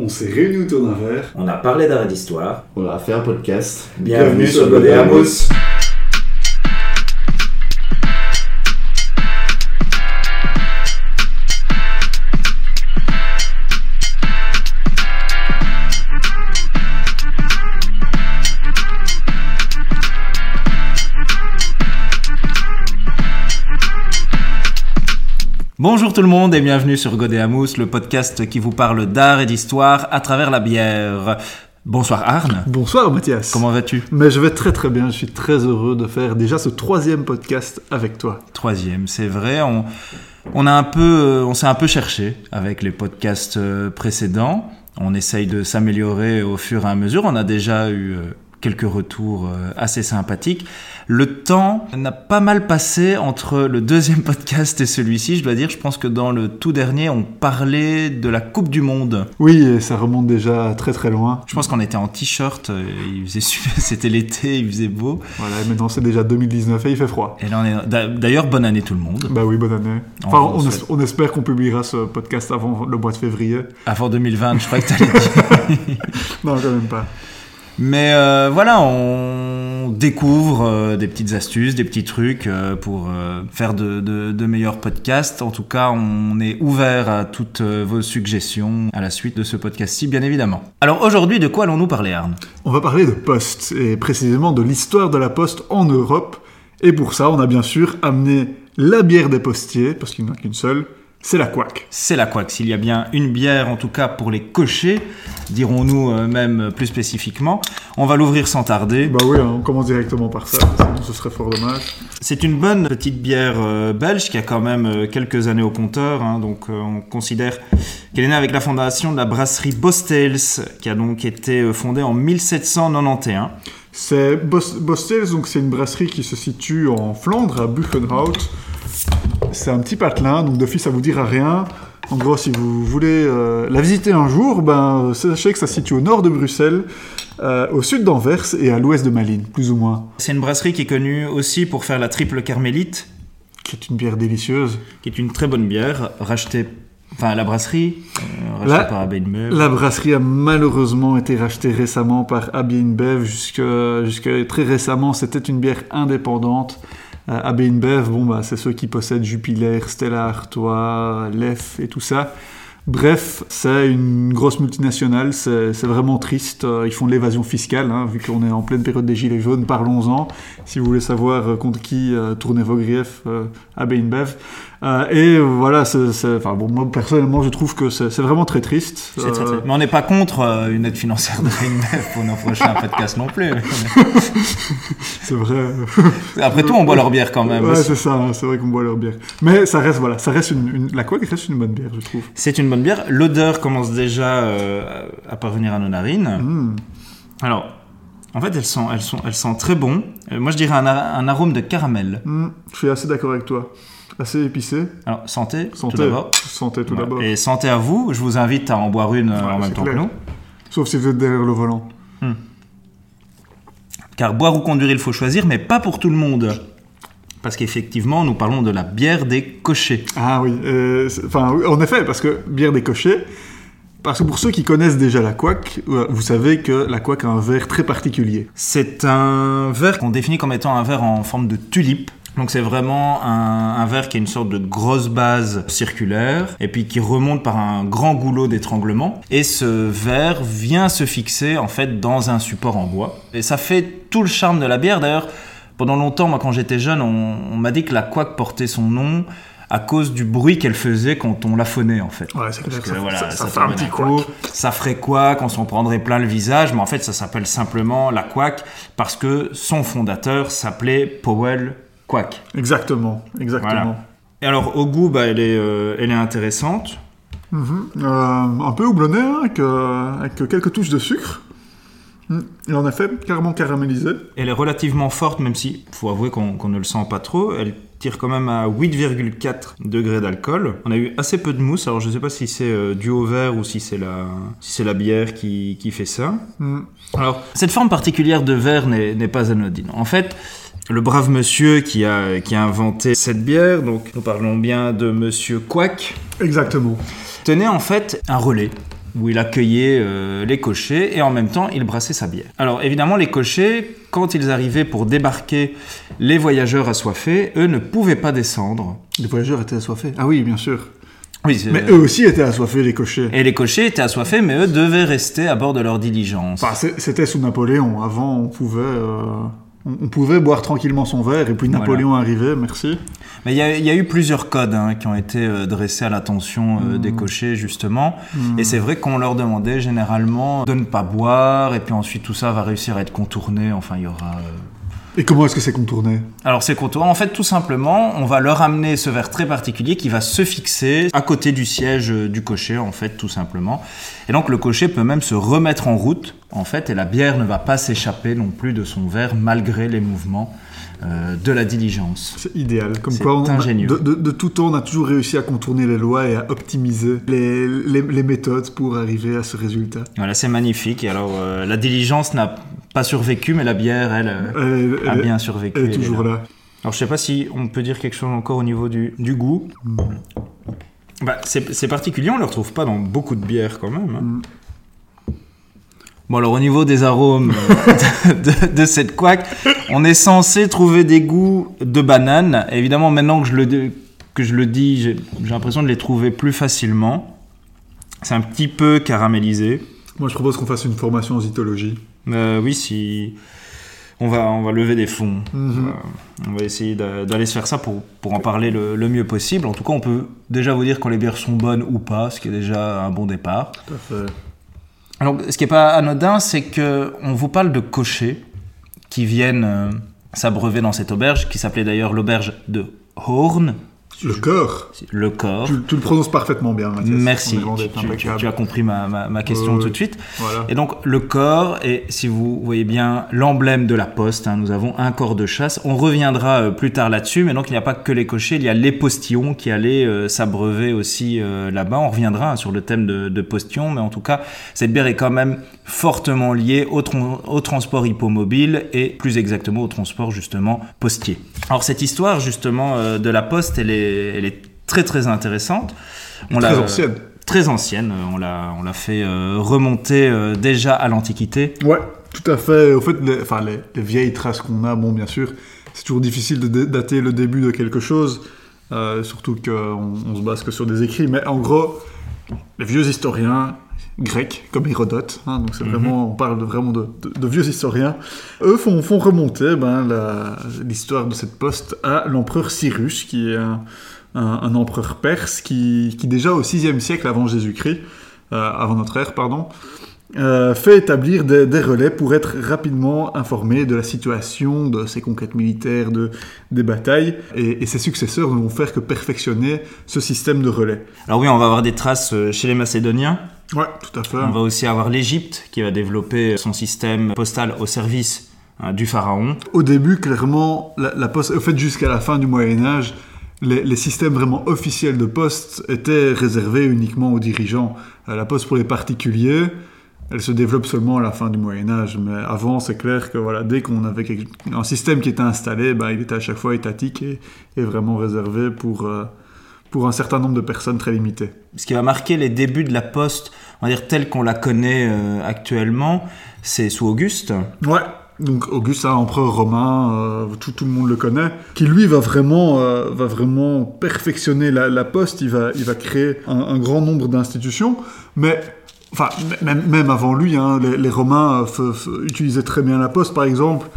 On s'est réunis autour d'un verre. On a parlé d'art et d'histoire. On a fait un podcast. Bienvenue, sur Godé Bonjour tout le monde et bienvenue sur Godé Amos, le podcast qui vous parle d'art et d'histoire à travers la bière. Bonsoir Arne. Bonsoir Mathias. Comment vas-tu? Mais je vais très très bien, je suis très heureux de faire déjà ce troisième podcast avec toi. Troisième, c'est vrai. On, on a un peu, euh, on s'est un peu cherché avec les podcasts euh, précédents. On essaye de s'améliorer au fur et à mesure. On a déjà eu euh, quelques retours euh, assez sympathiques. Le temps n'a pas mal passé entre le deuxième podcast et celui-ci, je dois dire. Je pense que dans le tout dernier, on parlait de la Coupe du Monde. Oui, et ça remonte déjà très très loin. Je pense qu'on était en t-shirt, euh, il faisait su- c'était l'été, il faisait beau. Voilà, maintenant c'est déjà 2019 et il fait froid. Et là, on est... d'a- D'ailleurs, bonne année tout le monde. Bah oui, bonne année. Enfin, es- on espère qu'on publiera ce podcast avant le mois de février. Avant 2020, je crois que t'allais dire. Non, quand même pas. Mais euh, voilà, on découvre euh, des petites astuces, des petits trucs euh, pour faire de, meilleurs podcasts. En tout cas, on est ouvert à toutes vos suggestions à la suite de ce podcast-ci, bien évidemment. Alors aujourd'hui, de quoi allons-nous parler, Arne? On va parler de poste, et précisément de l'histoire de la poste en Europe. Et pour ça, on a bien sûr amené la bière des postiers, parce qu'il n'y en a qu'une seule, c'est la couac. C'est la quoi S'il y a bien une bière, en tout cas pour les cochers, dirons-nous euh, même plus spécifiquement, on va l'ouvrir sans tarder. Bah oui, hein, on commence directement par ça, sinon ce serait fort dommage. C'est une bonne petite bière euh, belge qui a quand même euh, quelques années au compteur. hein, donc euh, on considère qu'elle est née avec la fondation de la brasserie Bostels, qui a donc été fondée en 1791. C'est Bos- Bostels, donc c'est une brasserie qui se situe en Flandre, à Buchenhout. C'est un petit patelin, donc d'office ça vous dira rien. En gros, si vous voulez euh, la visiter un jour, ben, sachez que ça se situe au nord de Bruxelles, euh, au sud d'Anvers et à l'ouest de Malines, plus ou moins. C'est une brasserie qui est connue aussi pour faire la triple carmélite, Qui est une bière délicieuse. qui est une très bonne bière, rachetée, enfin la brasserie, euh, rachetée La- par Inbev. La brasserie a malheureusement été rachetée récemment par Abbey InBev. Jusque, jusque très récemment, c'était une bière indépendante. Euh, Abbey InBev, bon, bah, c'est ceux qui possèdent Jupiler, Stella Artois, Lef et tout ça. Bref, c'est une grosse multinationale, c'est vraiment triste. Euh, Ils font de l'évasion fiscale, hein, vu qu'on est en pleine période des Gilets jaunes, parlons-en. Si vous voulez savoir euh, contre qui euh, tournez vos griefs, euh, Abbey InBev. Euh, et voilà, enfin, bon, moi personnellement, je trouve que c'est vraiment très triste. Très, Euh, très- Mais on n'est pas contre euh, une aide financière de Inbev pour nos prochains podcasts non plus. C'est vrai. Après tout, on boit leur bière quand même. ouais, c'est ça, hein, c'est vrai qu'on boit leur bière. Mais ça reste, voilà, ça reste une, une- la couac reste une bonne bière, je trouve. C'est une bonne bière. L'odeur commence déjà à parvenir à nos narines. Mm. Alors, en fait, elles sont, elles sont, elles sentent très bon. Moi, je dirais un, ar- un arôme de caramel. Mm. Je suis assez d'accord avec toi. Assez épicé. Alors, santé, Santé. tout d'abord. Santé tout d'abord. Et santé à vous. Je vous invite à en boire une euh, Ouais, en même temps clair. que nous. Sauf si vous êtes derrière le volant. Car boire ou conduire, il faut choisir, mais pas pour tout le monde. Parce qu'effectivement, nous parlons de la bière des cochers. Ah oui, euh, enfin, en effet, parce que bière décochée. Parce que pour ceux qui connaissent déjà la couac, euh, vous savez que la couac a un verre très particulier. C'est un verre qu'on définit comme étant un verre en forme de tulipe. Donc c'est vraiment un, un verre qui a une sorte de grosse base circulaire et puis qui remonte par un grand goulot d'étranglement. Et ce verre vient se fixer en fait dans un support en bois. Et ça fait tout le charme de la bière. D'ailleurs, pendant longtemps, moi quand j'étais jeune, on, on m'a dit que la couac portait son nom à cause du bruit qu'elle faisait quand on la phonait en fait. Ouais, c'est Ça, que, voilà, ça- ça ça fait un petit couac. coup, Ça ferait quoi qu'on s'en prendrait plein le visage, mais en fait ça s'appelle simplement la Quack parce que son fondateur s'appelait Powell Quack. Exactement, exactement. Voilà. Et alors au goût, bah, elle, est, euh, elle est intéressante. Mhm. Euh, un peu houblonné, hein, avec, euh, avec quelques touches de sucre. Mm. Et en effet, carrément caramélisé. Elle est relativement forte, même si faut avouer qu'on ne le sent pas trop. Elle tire quand même à 8,4 degrés d'alcool. On a eu assez peu de mousse, alors je ne sais pas si c'est euh, dû au verre ou si c'est la, si c'est la bière qui, qui fait ça. Mm. Alors, cette forme particulière de verre n'est pas anodine. En fait, le brave monsieur qui a, qui a inventé cette bière, donc nous parlons bien de monsieur Quack, Exactement. tenait en fait un relais où il accueillait euh, les cochers et en même temps il brassait sa bière. Alors évidemment les cochers, quand ils arrivaient pour débarquer les voyageurs assoiffés, eux ne pouvaient pas descendre. Les voyageurs étaient assoiffés. Ah oui, bien sûr. Oui, Mais eux aussi étaient assoiffés, les cochers. et les cochers étaient assoiffés, mais eux devaient rester à bord de leur diligence. Enfin, c'était sous Napoléon. Avant, on pouvait, euh, on, pouvait boire tranquillement son verre, et puis Voilà. Napoléon arrivait, merci. Mais il y, a- il y a eu plusieurs codes hein, qui ont été euh, dressés à l'attention euh, des cochers, justement. Et c'est vrai qu'on leur demandait généralement de ne pas boire, et puis ensuite tout ça va réussir à être contourné. Enfin, il y aura. euh, Et comment est-ce que c'est contourné Alors c'est contourné. En fait, tout simplement, on va leur amener ce verre très particulier qui va se fixer à côté du siège euh, du cocher, en fait, tout simplement. Et donc le cocher peut même se remettre en route, en fait, et la bière ne va pas s'échapper non plus de son verre malgré les mouvements euh, de la diligence. C'est idéal. Comme quoi, on ingénieux. de, de- de tout temps, on a toujours réussi à contourner les lois et à optimiser les, les- les méthodes pour arriver à ce résultat. Voilà, c'est magnifique. Et alors, euh, la diligence n'a pas survécu, mais la bière, elle, euh, a elle bien survécu. elle est elle est toujours là. Alors, je sais pas si on peut dire quelque chose encore au niveau du, du goût. Bah, c'est particulier, on le retrouve pas dans beaucoup de bières quand même. hein. Mm. Bon, alors au niveau des arômes euh, de, de cette couac, on est censé trouver des goûts de banane. Évidemment, maintenant que je le, que je le dis, j'ai j'ai l'impression de les trouver plus facilement. C'est un petit peu caramélisé. Moi, je propose qu'on fasse une formation en zytologie. Euh, oui, si on va, on va lever des fonds. Mhm. Euh, on va essayer d'a- d'aller se faire ça pour, pour en parler le, le mieux possible. En tout cas, on peut déjà vous dire quand les bières sont bonnes ou pas, ce qui est déjà un bon départ. Tout à fait. Alors, ce qui n'est pas anodin, c'est que on vous parle de cochers qui viennent euh, s'abreuver dans cette auberge, qui s'appelait d'ailleurs l'auberge de Horn, Le corps. le corps. Tu, tu le prononces parfaitement bien, Mathias. Merci, tu, tu- as compris ma, ma- ma question tout de suite. Voilà. Et donc le corps est, si vous voyez bien, l'emblème de la poste. hein. nous avons un corps de chasse. On reviendra euh, plus tard là-dessus, mais donc il n'y a pas que les cochers, il y a les postillons qui allaient euh, s'abreuver aussi euh, là-bas. On reviendra hein, sur le thème de, de postillons, mais en tout cas, cette bière est quand même fortement liée au, au transport hippomobile et plus exactement au transport justement postier. Alors cette histoire justement euh, de la poste, elle est, elle est très très intéressante. On Très ancienne. très ancienne. On l'a, on l'a fait euh, remonter euh, déjà à l'Antiquité. Ouais, tout à fait. Au fait, les, enfin, les, les vieilles traces qu'on a, bon, bien sûr, c'est toujours difficile de dater le début de quelque chose, euh, surtout qu'on on se base que sur des écrits. Mais en gros, les vieux historiens grecs, comme Hérodote, hein, donc c'est Mhm. vraiment, on parle de- vraiment de, de- de vieux historiens, eux font, font remonter ben, l'histoire de cette poste à l'empereur Cyrus, qui est un, un- un empereur perse qui, qui déjà au 6e siècle avant Jésus-Christ, euh, avant notre ère, pardon, euh, fait établir des, des relais pour être rapidement informé de la situation, de ses conquêtes militaires, de, des batailles, et, et ses successeurs ne vont faire que perfectionner ce système de relais. Alors oui, on va avoir des traces euh, chez les Macédoniens. Ouais, tout à fait. On va aussi avoir l'Égypte qui va développer son système postal au service hein, du pharaon. Au début, clairement, la, la poste, au fait, jusqu'à la fin du Moyen Âge, les, les systèmes vraiment officiels de poste étaient réservés uniquement aux dirigeants. Euh, la poste pour les particuliers, elle se développe seulement à la fin du Moyen Âge. Mais avant, c'est clair que voilà, dès qu'on avait un système qui était installé, ben, il était à chaque fois étatique et, et vraiment réservé pour, euh, pour un certain nombre de personnes très limitées. Ce qui va marquer les débuts de la poste, on va dire telle qu'on la connaît euh, actuellement, c'est sous Auguste. Ouais. Donc Auguste, un empereur romain, euh, tout, tout le monde le connaît, qui lui va vraiment, euh, va vraiment perfectionner la, poste. Il va, il va créer un, grand nombre d'institutions, mais enfin même, même avant lui, hein, les, Romains utilisaient très bien la poste. Par exemple,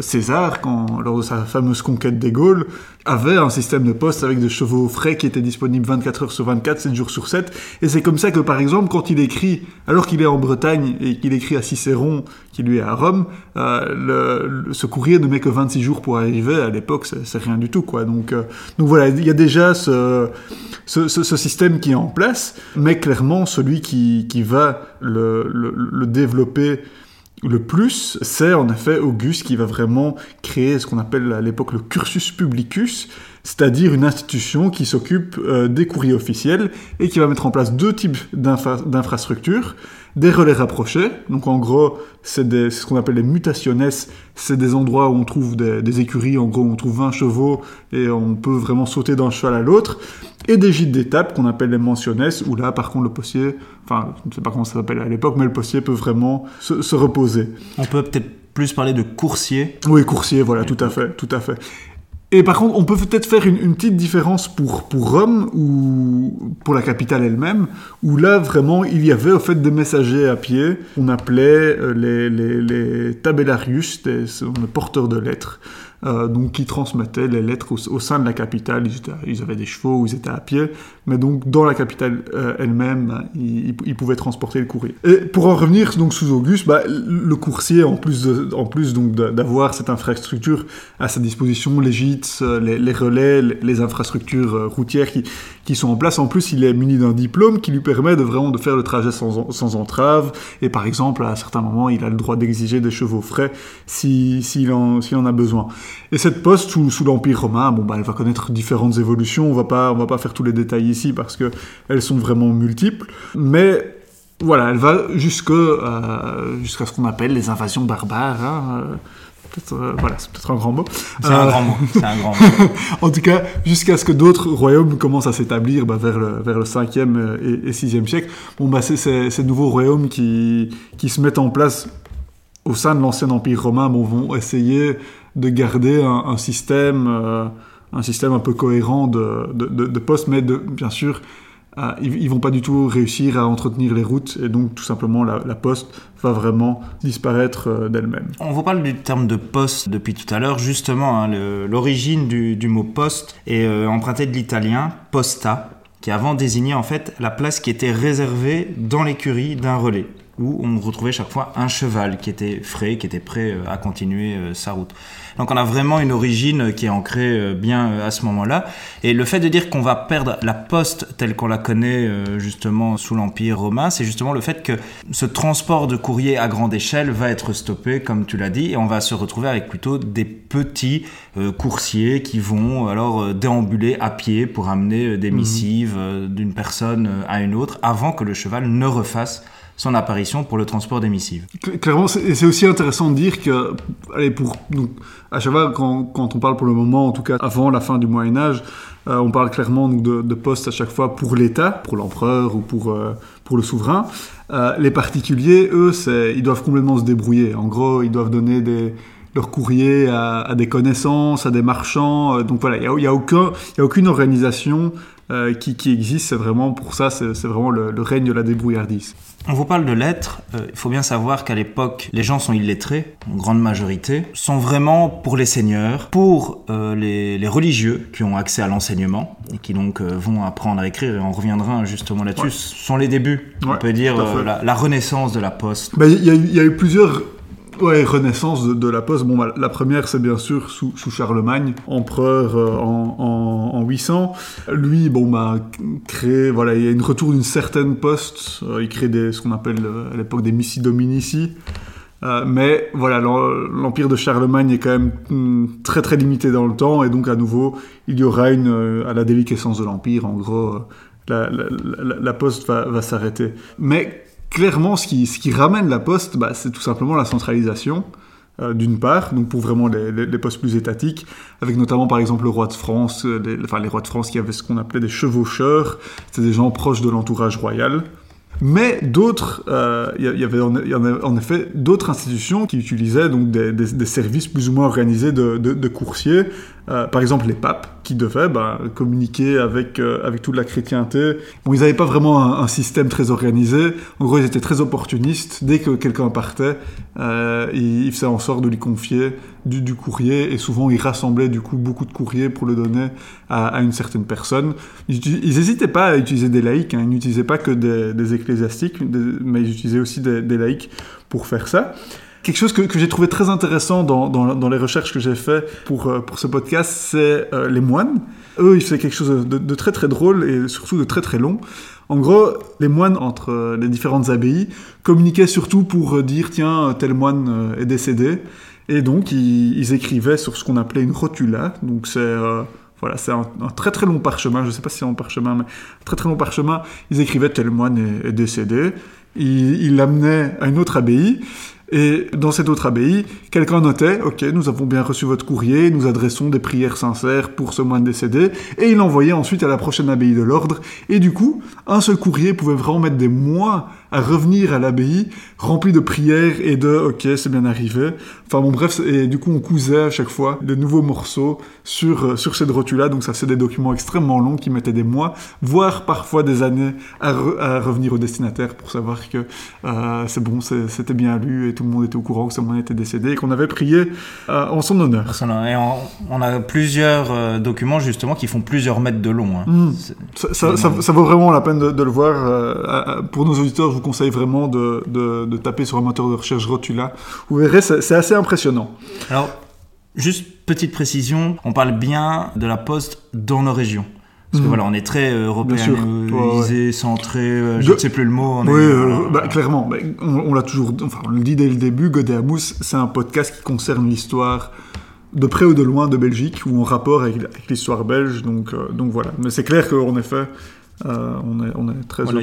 César, quand, lors de sa fameuse conquête des Gaules, avait un système de poste avec des chevaux frais qui étaient disponibles 24 heures sur 24, 7 jours sur 7. Et c'est comme ça que, par exemple, quand il écrit, alors qu'il est en Bretagne et qu'il écrit à Cicéron, qui lui est à Rome, euh, le- ce courrier ne met que 26 jours pour arriver. À l'époque, c'est rien du tout, quoi. Donc, euh, donc voilà, il y a déjà ce, système qui est en place, mais clairement, celui qui, va le développer le plus, c'est en effet Auguste qui va vraiment créer ce qu'on appelle à l'époque le cursus publicus, c'est-à-dire une institution qui s'occupe euh, des courriers officiels et qui va mettre en place deux types d'infra- d'infrastructures. des relais rapprochés. Donc en gros, c'est ce qu'on appelle les mutationes. C'est des endroits où on trouve des, écuries, en gros, où on trouve 20 chevaux et on peut vraiment sauter d'un cheval à l'autre. Et des gîtes d'étape qu'on appelle les mentionnes, où là, par contre, le postier, enfin, je ne sais pas comment ça s'appelle à l'époque, mais le postier peut vraiment se, se reposer. On peut peut-être plus parler de coursier. Oui, coursier, voilà, tout à fait, tout à fait. Et par contre, on peut peut-être faire une, petite différence pour, pour Rome ou pour la capitale elle-même, où là, vraiment, il y avait au fait des messagers à pied qu'on appelait euh, les, les, les tabellarius, des, des porteurs de lettres. Euh, donc qui transmettaient les lettres au, sein de la capitale. Ils, avaient des chevaux, ils étaient à pied, mais donc dans la capitale euh, elle-même, ils, pouvaient transporter le courrier. Et pour en revenir donc sous Auguste, bah, le coursier, en plus, en plus donc d'avoir cette infrastructure à sa disposition, les gîtes, les, relais, les, infrastructures euh, routières qui, sont en place, en plus il est muni d'un diplôme qui lui permet de vraiment de faire le trajet sans, entrave. Et par exemple, à certains moments, il a le droit d'exiger des chevaux frais s'il si, en, en a besoin. Et cette poste sous, l'Empire romain, bon, bah, elle va connaître différentes évolutions. On va pas, on va pas faire tous les détails ici parce que elles sont vraiment multiples. Mais voilà, elle va jusque, euh, jusqu'à ce qu'on appelle les invasions barbares. Hein, euh, euh, voilà, c'est peut-être un grand mot. C'est un grand mot. Un grand mot. en tout cas, jusqu'à ce que d'autres royaumes commencent à s'établir bah, vers, le, vers le 5e et, et 6e siècle. Bon, bah, c'est ces, nouveaux royaumes qui, qui se mettent en place au sein de l'ancien empire romain bon, vont essayer de garder un, système, euh, un système un peu cohérent de, de, postes, mais de, bien sûr, euh, ils, ne vont pas du tout réussir à entretenir les routes et donc tout simplement la, poste va vraiment disparaître euh, d'elle-même. On vous parle du terme de poste depuis tout à l'heure, justement, hein, l'origine du, du, mot poste est empruntée de l'italien posta, qui avant désignait en fait la place qui était réservée dans l'écurie d'un relais où on retrouvait chaque fois un cheval qui était frais, qui était prêt à continuer sa route. Donc on a vraiment une origine qui est ancrée euh, bien euh, à ce moment-là. Et le fait de dire qu'on va perdre la poste telle qu'on la connaît euh, justement sous l'Empire romain, c'est justement le fait que ce transport de courrier à grande échelle va être stoppé, comme tu l'as dit, et on va se retrouver avec plutôt des petits coursiers qui vont alors déambuler à pied pour amener des mhm. missives d'une personne à une autre avant que le cheval ne refasse son apparition pour le transport des missives. Clairement, c'est aussi intéressant de dire que, pour, à fois, quand, quand, on parle pour le moment, en tout cas avant la fin du Moyen-Âge, euh, on parle clairement donc, de, postes à chaque fois pour l'État, pour l'empereur ou pour, euh, pour le souverain. Euh, les particuliers, eux, ils doivent complètement se débrouiller. En gros, ils doivent donner des, leur courrier à, des connaissances, à des marchands. donc voilà, il n'y a, a, aucun, a aucune organisation qui, existe. C'est vraiment pour ça, c'est vraiment le, règne de la débrouillardise. On vous parle de lettres. Euh, il faut bien savoir qu'à l'époque, les gens sont illettrés, en grande majorité, sont vraiment pour les seigneurs, pour euh, les, religieux qui ont accès à l'enseignement et qui donc euh, vont apprendre à écrire. Et on reviendra justement là-dessus. Ce sont les débuts, on peut dire, la, renaissance de la poste. Ben, il y, y, a eu plusieurs Ouais, renaissance de, la Poste. Bon, bah, la première, c'est bien sûr sous, Charlemagne, empereur euh, en, en, 800. Lui, bon, bah, crée, voilà, il y a une retour d'une certaine Poste. Euh, il crée des, ce qu'on appelle euh, à l'époque des missi dominici. mais voilà, l'empire de Charlemagne est quand même hmm, très très limité dans le temps, et donc à nouveau, il y aura une à la déliquescence de l'empire. En gros, la, la, Poste va, va s'arrêter. Mais clairement, ce qui, ce qui ramène la poste, bah, c'est tout simplement la centralisation, euh, d'une part, donc pour vraiment les, les, postes plus étatiques, avec notamment par exemple le roi de France, euh, les, enfin les rois de France qui avaient ce qu'on appelait des chevaucheurs, c'était des gens proches de l'entourage royal. Mais d'autres, euh, il y, avait en, effet d'autres institutions qui utilisaient donc des, services plus ou moins organisés de, coursiers, euh, par exemple les papes qui devaient bah, communiquer avec, euh, avec toute la chrétienté. Bon, ils n'avaient pas vraiment un, système très organisé. En gros, ils étaient très opportunistes. Dès que quelqu'un partait, euh, ils, faisaient en sorte de lui confier du, courrier et souvent ils rassemblaient du coup beaucoup de courriers pour le donner à, une certaine personne. Ils n'hésitaient pas à utiliser des laïcs. Hein. Ils n'utilisaient pas que des, ecclésiastiques, mais ils utilisaient aussi des, laïcs pour faire ça. Quelque chose que, que j'ai trouvé très intéressant dans, dans, dans, les recherches que j'ai fait pour, euh, pour ce podcast, c'est euh, les moines. Eux, ils faisaient quelque chose de, de, très très drôle et surtout de très très long. En gros, les moines entre euh, les différentes abbayes communiquaient surtout pour dire tiens, tel moine est décédé. Et donc, ils, ils écrivaient sur ce qu'on appelait une rotula. Donc, c'est voilà, c'est un, très très long parchemin, je ne sais pas si c'est un parchemin, mais très très long parchemin. Ils écrivaient tel moine est, décédé, il l'amenait à une autre abbaye. Et dans cette autre abbaye, quelqu'un notait, OK, nous avons bien reçu votre courrier, nous adressons des prières sincères pour ce moine décédé, et il l'envoyait ensuite à la prochaine abbaye de l'ordre. Et du coup, un seul courrier pouvait vraiment mettre des mois à revenir à l'abbaye, rempli de prières et de OK, c'est bien arrivé. Enfin bon, bref, et du coup, on cousait à chaque fois de nouveaux morceaux sur, euh, sur cette rotule-là. Donc, ça c'est des documents extrêmement longs qui mettaient des mois, voire parfois des années à, revenir au destinataire pour savoir que euh, c'est bon, c'était bien lu et tout le monde était au courant que ce moine était décédé et qu'on avait prié euh, en son honneur. Et on, a plusieurs documents justement qui font plusieurs mètres de long. Hein. Hmm. Ça, ça, vaut vraiment la peine de, de le voir. pour nos auditeurs, vous conseille vraiment de, de, taper sur un moteur de recherche Rotula. Vous verrez, c'est assez impressionnant. Alors, juste petite précision, on parle bien de la poste dans nos régions. Parce que mhm. voilà, on est très euh, européanisé, centré, euh, je ne sais plus le mot. oui, euh, bah, clairement. Bah, on, l'a toujours, enfin, on le dit dès le début, Godéamous, c'est un podcast qui concerne l'histoire de près ou de loin de Belgique ou en rapport avec, l'histoire belge. Donc, donc voilà. Mais c'est clair qu'en effet, euh, on, est, on, est, très heureux.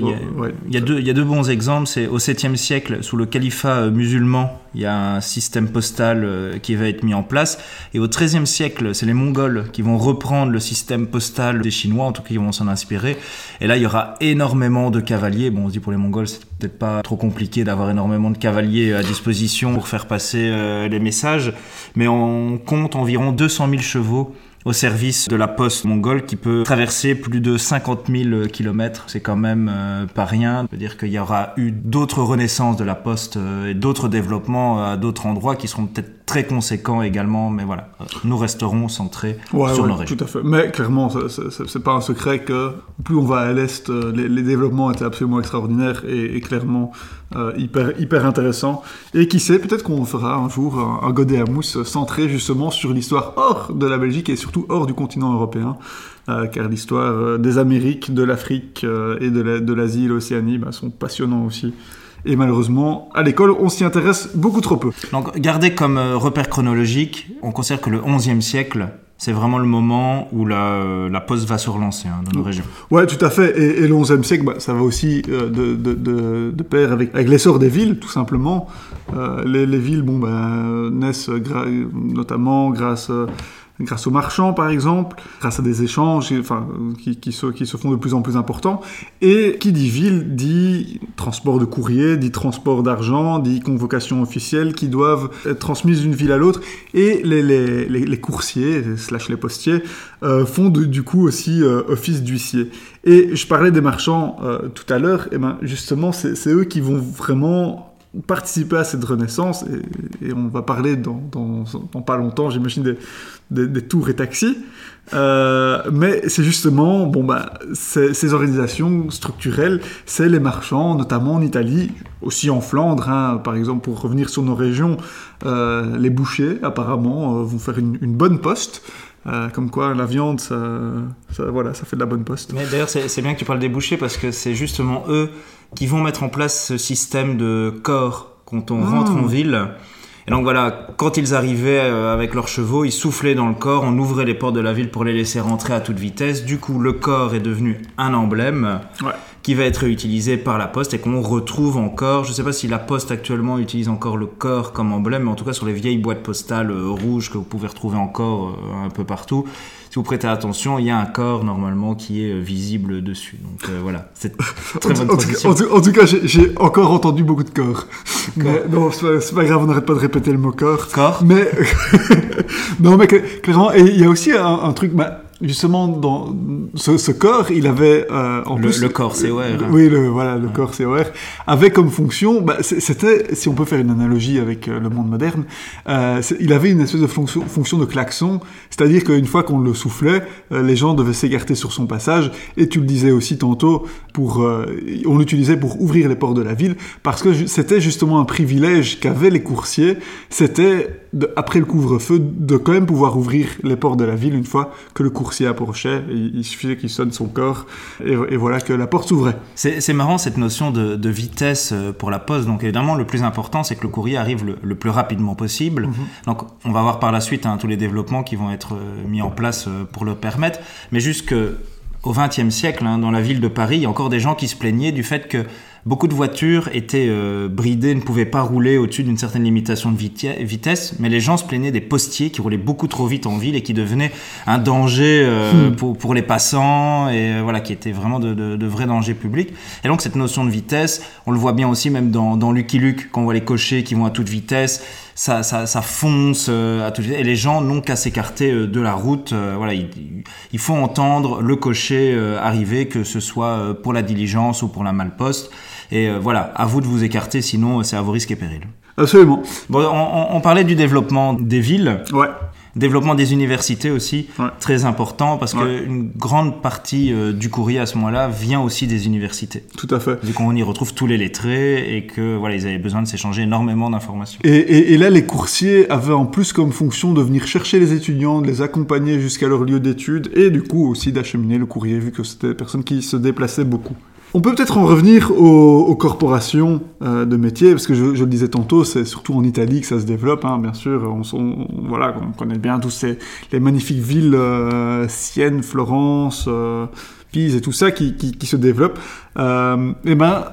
Il y, a, deux, il y, a deux bons exemples. C'est au 7e siècle, sous le califat euh, musulman, il y a un système postal euh, qui va être mis en place. Et au 13e siècle, c'est les Mongols qui vont reprendre le système postal des Chinois, en tout cas, ils vont s'en inspirer. Et là, il y aura énormément de cavaliers. Bon, on se dit pour les Mongols, c'est peut-être pas trop compliqué d'avoir énormément de cavaliers à disposition pour faire passer les messages. Mais on compte environ 200 000 chevaux au service de la poste mongole qui peut traverser plus de 50 000 kilomètres. C'est quand même euh, pas rien. Ça veut dire qu'il y aura eu d'autres renaissances de la poste euh, et d'autres développements à d'autres endroits qui seront peut-être très conséquent également, mais voilà, nous resterons centrés sur nos régions. Tout à fait. Mais clairement, c'est pas un secret que plus on va à l'est, euh, les, développements étaient absolument extraordinaires et, clairement euh, hyper, hyper intéressants. Et qui sait, peut-être qu'on fera un jour un, godet à mousse centré justement sur l'histoire hors de la Belgique et surtout hors du continent européen. Euh, car l'histoire des Amériques, de l'Afrique et de l'Asie et l'Océanie bah, sont passionnants aussi. Et malheureusement, à l'école, on s'y intéresse beaucoup trop peu. Donc, gardez comme euh, repère chronologique, on considère que le 11e siècle, c'est vraiment le moment où la, la poste va se relancer hein, dans nos régions. Ouais, tout à fait. Et, le 11e siècle, bah, ça va aussi euh, de, de, de, pair avec, avec l'essor des villes, tout simplement. Euh, les, les, villes bon, bah, naissent notamment grâce grâce aux marchands par exemple, grâce à des échanges enfin, qui, qui, se, qui se font de plus en plus importants. Et qui dit ville dit transport de courrier, dit transport d'argent, dit convocation officielle qui doivent être transmises d'une ville à l'autre. Et les, les, les, coursiers, slash les postiers, euh, font du coup aussi euh, office d'huissier. Et je parlais des marchands euh, tout à l'heure, et ben justement c'est eux qui vont vraiment participer à cette renaissance, et, on va parler dans, pas longtemps, j'imagine, des, tours et taxis. Euh, mais c'est justement, bon, bah, ces organisations structurelles, c'est les marchands, notamment en Italie, aussi en Flandre, hein, par exemple, pour revenir sur nos régions, euh, les bouchers, apparemment, euh, vont faire une, bonne poste. comme quoi, la viande, ça, voilà, ça fait de la bonne poste. Mais d'ailleurs, c'est bien que tu parles des bouchers parce que c'est justement eux qui vont mettre en place ce système de corps quand on rentre en ah. ville. Et donc voilà, quand ils arrivaient euh, avec leurs chevaux, ils soufflaient dans le corps, on ouvrait les portes de la ville pour les laisser rentrer à toute vitesse. Du coup, le corps est devenu un emblème qui va être utilisé par la poste et qu'on retrouve encore. Je ne sais pas si la poste actuellement utilise encore le corps comme emblème, mais en tout cas sur les vieilles boîtes postales euh, rouges que vous pouvez retrouver encore euh, un peu partout, si vous prêtez attention, il y a un corps normalement qui est euh, visible dessus. Donc euh, voilà, c'est très bonne en, en, tout cas, j'ai encore entendu beaucoup de corps. Mais, non, c'est pas, grave, on n'arrête pas de répéter le mot corps. Corps Mais non, mais clairement, et il y a aussi un, un truc. Bah, justement dans ce, corps, il avait euh, en le, plus le corps COR. oui, le voilà, le corps COR avait comme fonction, bah, c'était si on peut faire une analogie avec euh, le monde moderne, euh, il avait une espèce de fonction, fonction de klaxon, c'est-à-dire qu'une fois qu'on le soufflait, euh, les gens devaient s'écarter sur son passage. Et tu le disais aussi tantôt, pour on l'utilisait pour ouvrir les portes de la ville parce que c'était justement un privilège qu'avaient les coursiers, c'était après le couvre-feu de quand même pouvoir ouvrir les portes de la ville une fois que le coursier coursier approchait, il, suffisait qu'il sonne son corps et, voilà que la porte s'ouvrait. C'est marrant cette notion de, vitesse euh, pour la poste. Donc évidemment, le plus important, c'est que le courrier arrive le, plus rapidement possible. Mhm. Donc on va voir par la suite hein, tous les développements qui vont être euh, mis en place euh, pour le permettre. Mais jusque au XXe siècle, hein, dans la ville de Paris, il y a encore des gens qui se plaignaient du fait que Beaucoup de voitures étaient euh, bridées, ne pouvaient pas rouler au-dessus d'une certaine limitation de vitesse, mais les gens se plaignaient des postiers qui roulaient beaucoup trop vite en ville et qui devenaient un danger euh, hmm. pour, pour, les passants et euh, voilà, qui étaient vraiment de, de, de, vrais dangers publics. Et donc cette notion de vitesse, on le voit bien aussi même dans, dans Lucky Luke, quand on voit les cochers qui vont à toute vitesse, ça, ça, ça fonce à toute vitesse, et les gens n'ont qu'à s'écarter de la route. voilà, il, il, faut entendre le cocher arriver, que ce soit pour la diligence ou pour la malposte. Et euh, voilà, à vous de vous écarter, sinon c'est à vos risques et périls. Absolument. Bon, on, parlait du développement des villes. Ouais. Développement des universités aussi, très important parce qu'une grande partie euh, du courrier à ce moment-là vient aussi des universités. Tout à fait. Vu qu'on y retrouve tous les lettrés et que voilà, ils avaient besoin de s'échanger énormément d'informations. Et, et, là, les coursiers avaient en plus comme fonction de venir chercher les étudiants, de les accompagner jusqu'à leur lieu d'études et du coup aussi d'acheminer le courrier vu que c'était des personnes qui se déplaçaient beaucoup. On peut peut-être en revenir aux, corporations euh, de métiers, parce que je, le disais tantôt, c'est surtout en Italie que ça se développe, hein, bien sûr. On, voilà, on connaît bien tous ces, les magnifiques villes, euh, Sienne, Florence, euh, Pise et tout ça qui, se développent. et eh ben,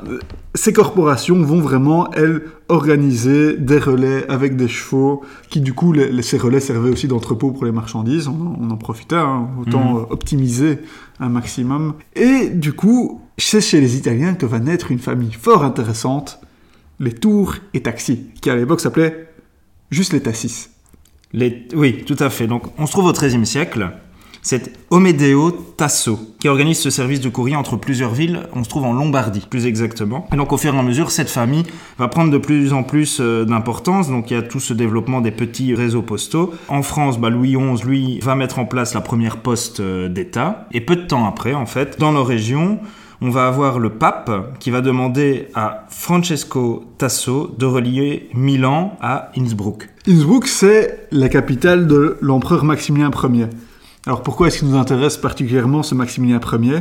ces corporations vont vraiment, elles, organiser des relais avec des chevaux, qui du coup, ces relais servaient aussi d'entrepôt pour les marchandises, on, en profitait, hein, autant mhm. optimiser un maximum. Et du coup, c'est chez les Italiens que va naître une famille fort intéressante, les Tours et Taxis, qui à l'époque s'appelait juste les Tassis. Oui, tout à fait. Donc on se trouve au XIIIe siècle. C'est Omedeo Tasso qui organise ce service de courrier entre plusieurs villes. On se trouve en Lombardie, plus exactement. Et donc, au fur et à mesure, cette famille va prendre de plus en plus euh, d'importance. Donc, il y a tout ce développement des petits réseaux postaux. En France, bah, Louis XI, lui, va mettre en place la première poste euh, d'État. Et peu de temps après, en fait, dans nos régions, on va avoir le pape qui va demander à Francesco Tasso de relier Milan à Innsbruck. Innsbruck, c'est la capitale de l'empereur Maximilien Ier. Alors pourquoi est-ce qu'il nous intéresse particulièrement ce Maximilien Ier?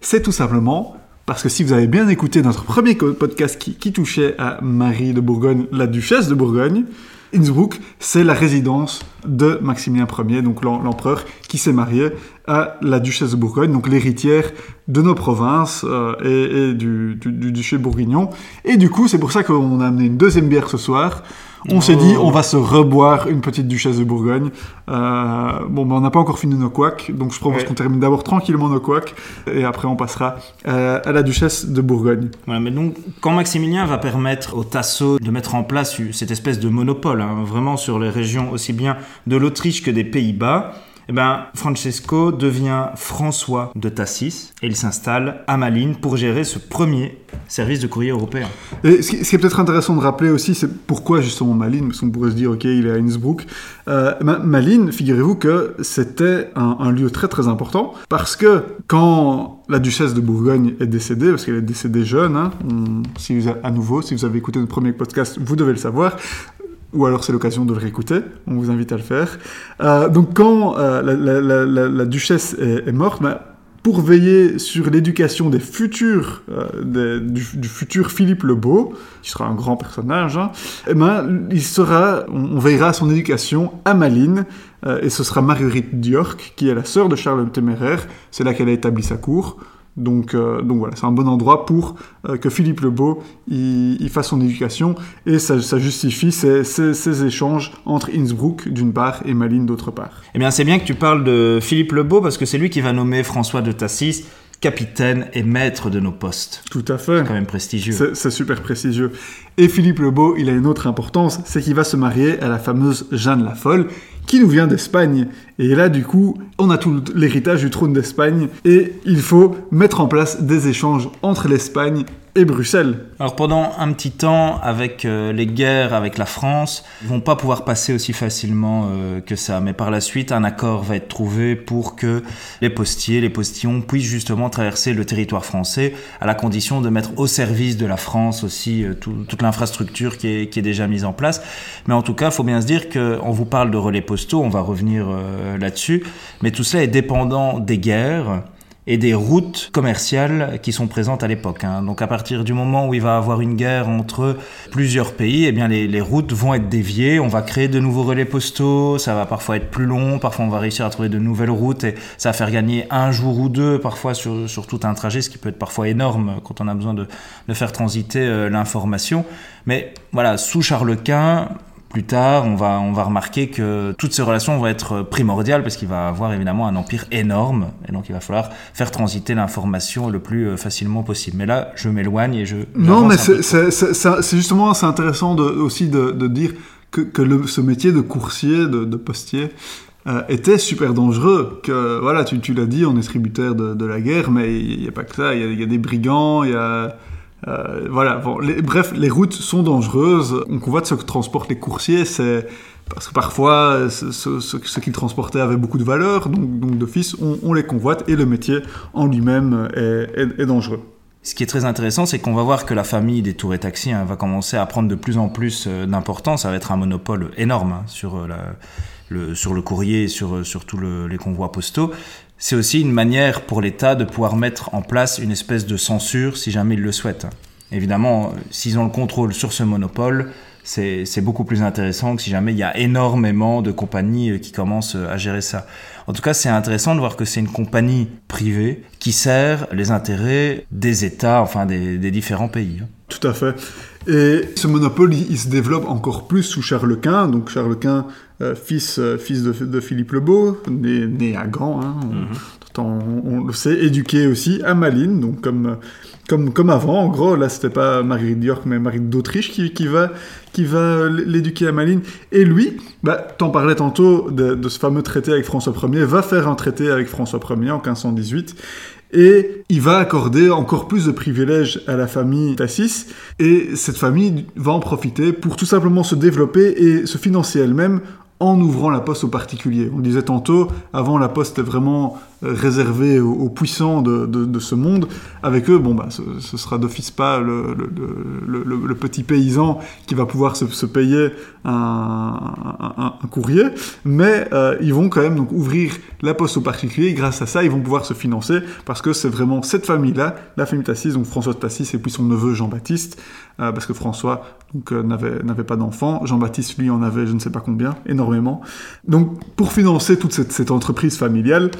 C'est tout simplement parce que si vous avez bien écouté notre premier podcast qui, qui touchait à Marie de Bourgogne, la duchesse de Bourgogne, Innsbruck, c'est la résidence de Maximilien Ier, donc l'empereur qui s'est marié à la duchesse de Bourgogne, donc l'héritière de nos provinces euh, et, du, duché bourguignon. Et du coup, c'est pour ça qu'on a amené une deuxième bière ce soir. On s'est dit, on va se reboire une petite duchesse de Bourgogne. Euh, bon, ben, on n'a pas encore fini nos couacs, donc je propose qu'on termine d'abord tranquillement nos couacs, et après on passera euh, à la duchesse de Bourgogne. Voilà, mais donc, quand Maximilien va permettre au Tasso de mettre en place cette espèce de monopole, hein, vraiment sur les régions aussi bien de l'Autriche que des Pays-Bas, eh ben, Francesco devient François de Tassis et il s'installe à Malines pour gérer ce premier service de courrier européen. Et ce qui est peut-être intéressant de rappeler aussi, c'est pourquoi justement Malines, parce qu'on pourrait se dire, ok, il est à Innsbruck. Euh, Malines, figurez-vous que c'était un, lieu très très important, parce que quand la duchesse de Bourgogne est décédée, parce qu'elle est décédée jeune, hein, si vous, à nouveau, si vous avez écouté notre premier podcast, vous devez le savoir, ou alors c'est l'occasion de le réécouter, on vous invite à le faire. Euh, donc quand euh, la, duchesse est, morte, bah, pour veiller sur l'éducation euh, du, futur Philippe le Beau, qui sera un grand personnage, hein, eh ben, il sera, on, veillera à son éducation à Malines, et ce sera Marguerite d'York, qui est la sœur de Charles le Téméraire, c'est là qu'elle a établi sa cour. Donc, euh, donc voilà, c'est un bon endroit pour euh, que Philippe le Beau il, fasse son éducation et ça, justifie ces, échanges entre Innsbruck d'une part et Malines d'autre part. Eh bien, c'est bien que tu parles de Philippe le Beau parce que c'est lui qui va nommer François de Tassis capitaine et maître de nos postes. Tout à fait. C'est quand même prestigieux. C'est super prestigieux. Et Philippe le Beau, il a une autre importance, c'est qu'il va se marier à la fameuse Jeanne la Folle, qui nous vient d'Espagne. Et là, du coup, on a tout l'héritage du trône d'Espagne et il faut mettre en place des échanges entre l'Espagne et Bruxelles. Alors pendant un petit temps, avec euh, les guerres avec la France, ils vont pas pouvoir passer aussi facilement euh, que ça. Mais par la suite, un accord va être trouvé pour que les postiers, les postillons puissent justement traverser le territoire français à la condition de mettre au service de la France aussi euh, toute l'infrastructure qui est, qui est, déjà mise en place. Mais en tout cas, faut bien se dire qu'on vous parle de relais postaux, on va revenir là-dessus. Mais tout cela est dépendant des guerres et des routes commerciales qui sont présentes à l'époque. Hein. Donc à partir du moment où il va avoir une guerre entre plusieurs pays, eh bien les, les, routes vont être déviées, on va créer de nouveaux relais postaux, ça va parfois être plus long, parfois on va réussir à trouver de nouvelles routes et ça va faire gagner un jour ou deux parfois sur, sur tout un trajet, ce qui peut être parfois énorme quand on a besoin de, de faire transiter euh, l'information. Mais voilà, sous Charles Quint, plus tard, on va, on va remarquer que toutes ces relations vont être primordiales parce qu'il va avoir évidemment un empire énorme et donc il va falloir faire transiter l'information le plus euh, facilement possible. Mais là, je m'éloigne et je... Non, mais c'est justement c'est intéressant de, aussi de, de, dire que, que le, ce métier de coursier, de, de postier, euh, était super dangereux. Que voilà, tu, tu l'as dit, on est tributaire de, de la guerre, mais il n'y a pas que ça. Il y, y, a des brigands, il y a euh, voilà, bref, les routes sont dangereuses. On voit de ce que transportent les coursiers, c'est parce que parfois ce, qu'ils transportaient avait beaucoup de valeur, donc, d'office on, les convoite et le métier en lui-même est, dangereux. Ce qui est très intéressant, c'est qu'on va voir que la famille des tours et taxis hein, va commencer à prendre de plus en plus euh, d'importance. Ça va être un monopole énorme hein, sur, euh, le, sur le courrier sur, sur tous le, les convois postaux c'est aussi une manière pour l'État de pouvoir mettre en place une espèce de censure si jamais il le souhaite. Évidemment, s'ils ont le contrôle sur ce monopole, c'est beaucoup plus intéressant que si jamais il y a énormément de compagnies euh, qui commencent euh, à gérer ça. En tout cas, c'est intéressant de voir que c'est une compagnie privée qui sert les intérêts des États, enfin des, différents pays. Tout à fait. Et ce monopole, il, se développe encore plus sous Charles Quint. Donc Charles Quint euh, fils, euh, fils de, de, Philippe le Beau, né, né à Gand, hein, mm -hmm. on, on, le sait, éduqué aussi à Malines, donc comme, comme, comme avant, en gros, là c'était pas Marie d'York, mais Marie d'Autriche qui, qui va, qui va l'éduquer à Malines. Et lui, bah, t'en parlais tantôt de, de, ce fameux traité avec François Ier, va faire un traité avec François Ier en 1518, et il va accorder encore plus de privilèges à la famille Tassis, et cette famille va en profiter pour tout simplement se développer et se financer elle-même en ouvrant la poste aux particuliers. On disait tantôt, avant la poste était vraiment réservée aux, puissants de, ce monde. Avec eux, bon, bah, ce, ce sera d'office pas le, petit paysan qui va pouvoir se, payer un, courrier, mais euh, ils vont quand même donc ouvrir la poste aux particuliers. Grâce à ça, ils vont pouvoir se financer parce que c'est vraiment cette famille-là, la famille Tassis, donc François de Tassis et puis son neveu Jean-Baptiste, euh, parce que François donc euh, n'avait pas d'enfant, Jean-Baptiste lui en avait je ne sais pas combien, énormément. Donc pour financer toute cette entreprise familiale,